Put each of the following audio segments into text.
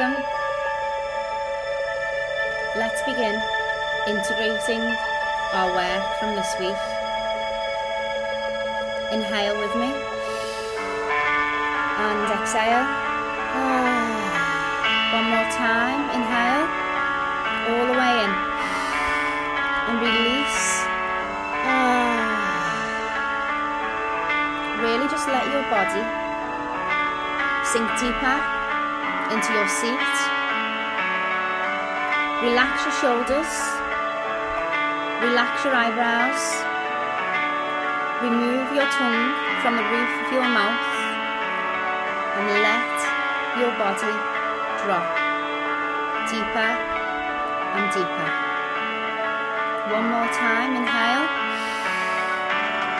Welcome. Let's begin integrating our work from this week. Inhale with me and exhale. Ah, one more time. Inhale all the way in and release. Ah. Really just let your body sink deeper into your seat. Relax your shoulders. Relax your eyebrows. Remove your tongue from the roof of your mouth and let your body drop deeper and deeper. One more time, inhale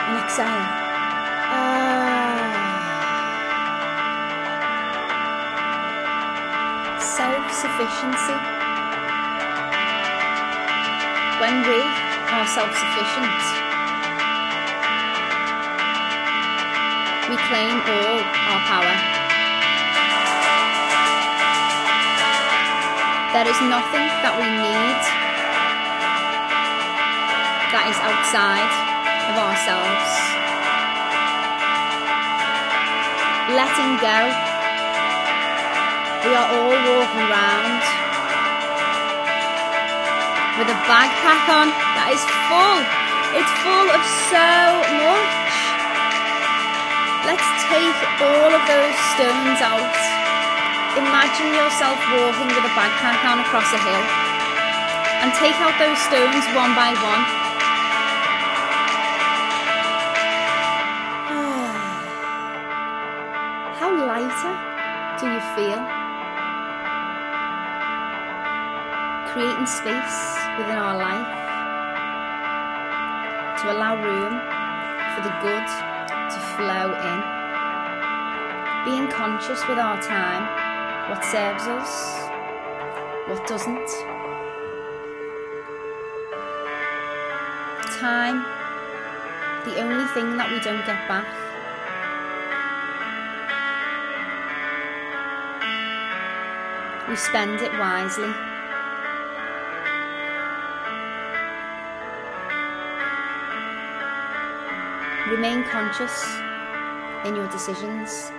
and exhale. Self-sufficiency. When we are self-sufficient, we claim all our power. There is nothing that we need that is outside of ourselves. Letting go we are all walking around with a backpack on that is full. It's full of so much. Let's take all of those stones out. Imagine yourself walking with a backpack on across a hill and take out those stones one by one. How lighter do you feel? Creating space within our life to allow room for the good to flow in. Being conscious with our time, what serves us, what doesn't. Time, the only thing that we don't get back. We spend it wisely. Remain conscious in your decisions